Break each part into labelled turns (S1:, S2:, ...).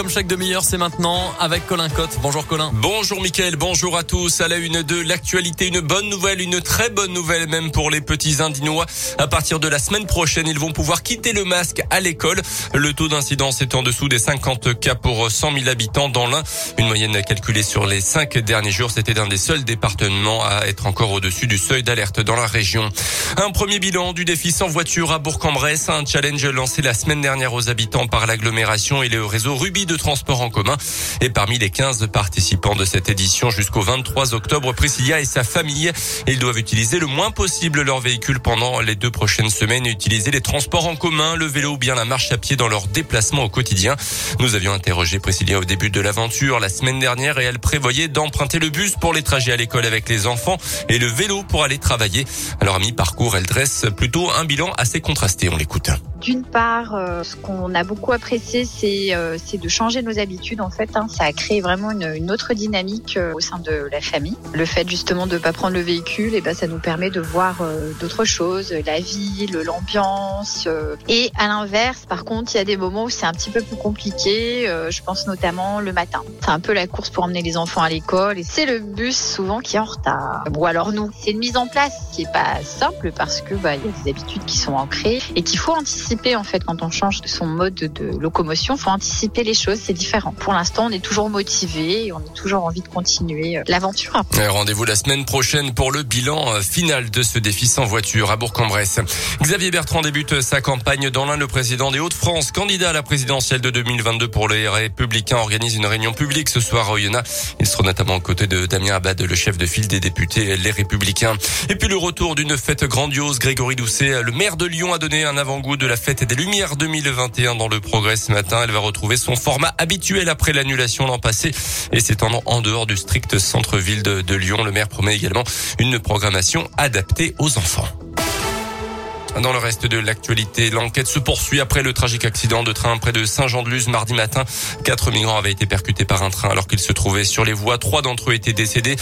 S1: comme chaque demi-heure, c'est maintenant avec Colin Cotte. Bonjour Colin.
S2: Bonjour Mickaël, bonjour à tous. À la une de l'actualité, une bonne nouvelle, une très bonne nouvelle même pour les petits Indinois. À partir de la semaine prochaine, ils vont pouvoir quitter le masque à l'école. Le taux d'incidence est en dessous des 50 cas pour 100 000 habitants dans l'un. Une moyenne calculée sur les cinq derniers jours. C'était un des seuls départements à être encore au-dessus du seuil d'alerte dans la région. Un premier bilan du défi sans voiture à Bourg-en-Bresse. Un challenge lancé la semaine dernière aux habitants par l'agglomération et le réseau Ruby de transport en commun. Et parmi les 15 participants de cette édition jusqu'au 23 octobre, Priscilla et sa famille, ils doivent utiliser le moins possible leur véhicule pendant les deux prochaines semaines et utiliser les transports en commun, le vélo ou bien la marche à pied dans leur déplacement au quotidien. Nous avions interrogé Priscilla au début de l'aventure la semaine dernière et elle prévoyait d'emprunter le bus pour les trajets à l'école avec les enfants et le vélo pour aller travailler. Alors à mi-parcours, elle dresse plutôt un bilan assez contrasté. On l'écoute.
S3: D'une part, euh, ce qu'on a beaucoup apprécié, c'est euh, de changer nos habitudes. En fait, hein. ça a créé vraiment une, autre dynamique euh, au sein de la famille. Le fait justement de ne pas prendre le véhicule, et eh ben, ça nous permet de voir euh, d'autres choses, la ville, l'ambiance. et à l'inverse, par contre, il y a des moments où c'est un petit peu plus compliqué. je pense notamment le matin. C'est un peu la course pour emmener les enfants à l'école, et c'est le bus souvent qui est en retard. Ou alors nous, c'est une mise en place qui est pas simple parce que bah, il y a des habitudes qui sont ancrées et qu'il faut anticiper en fait quand on change son mode de locomotion. Faut anticiper les choses, c'est différent. Pour l'instant, on est toujours motivé et on a toujours envie de continuer euh, l'aventure.
S2: Rendez-vous la semaine prochaine pour le bilan euh, final de ce défi sans voiture à Bourg-en-Bresse. Xavier Bertrand débute sa campagne dans l'un. Le président des Hauts-de-France, candidat à la présidentielle de 2022 pour les Républicains, organise une réunion publique ce soir au Yona. Il sera notamment aux côtés de Damien Abad, le chef de file des députés Les Républicains. Et puis le retour d'une fête grandiose. Grégory Doucet, le maire de Lyon, a donné un avant-goût de la fête des Lumières 2021 dans le Progrès ce matin. Elle va retrouver son format habituel après l'annulation l'an passé et s'étendant en dehors du strict centre-ville de, de Lyon. Le maire promet également une programmation adaptée aux enfants. Dans le reste de l'actualité, l'enquête se poursuit après le tragique accident de train près de Saint-Jean-de-Luz mardi matin. Quatre migrants avaient été percutés par un train alors qu'ils se trouvaient sur les voies. Trois d'entre eux étaient décédés.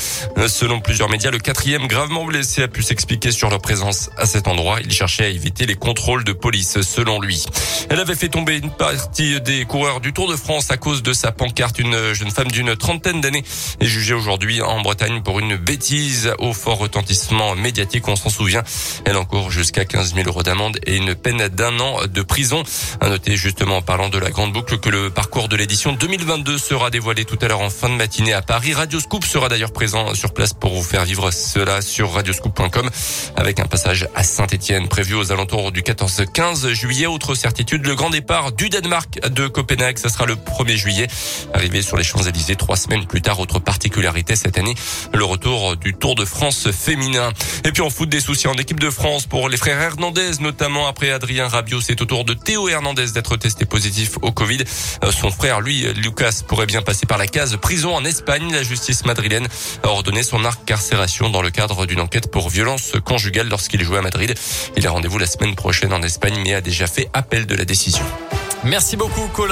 S2: Selon plusieurs médias, le quatrième gravement blessé a pu s'expliquer sur leur présence à cet endroit. Il cherchait à éviter les contrôles de police, selon lui. Elle avait fait tomber une partie des coureurs du Tour de France à cause de sa pancarte. Une jeune femme d'une trentaine d'années est jugée aujourd'hui en Bretagne pour une bêtise au fort retentissement médiatique. On s'en souvient. Elle encourt jusqu'à 15 000 euros d'amende et une peine d'un an de prison. À noter justement en parlant de la grande boucle que le parcours de l'édition 2022 sera dévoilé tout à l'heure en fin de matinée à Paris. Radio Scoop sera d'ailleurs présent sur place pour vous faire vivre cela sur radioscoop.com avec un passage à Saint-Etienne prévu aux alentours du 14-15 juillet. Autre certitude, le grand départ du Danemark de Copenhague, ça sera le 1er juillet. Arrivé sur les Champs-Élysées trois semaines plus tard, autre particularité cette année, le retour du Tour de France féminin. Et puis on fout des soucis en équipe de France pour les frères Hernandez notamment après Adrien Rabiot. C'est au tour de Théo Hernandez d'être testé positif au Covid. Euh, son frère, lui, Lucas, pourrait bien passer par la case prison en Espagne. La justice madrilène a ordonné son incarcération dans le cadre d'une enquête pour violence conjugale lorsqu'il jouait à Madrid. Il a rendez-vous la semaine prochaine en Espagne, mais a déjà fait appel de la décision.
S1: Merci beaucoup, Colin.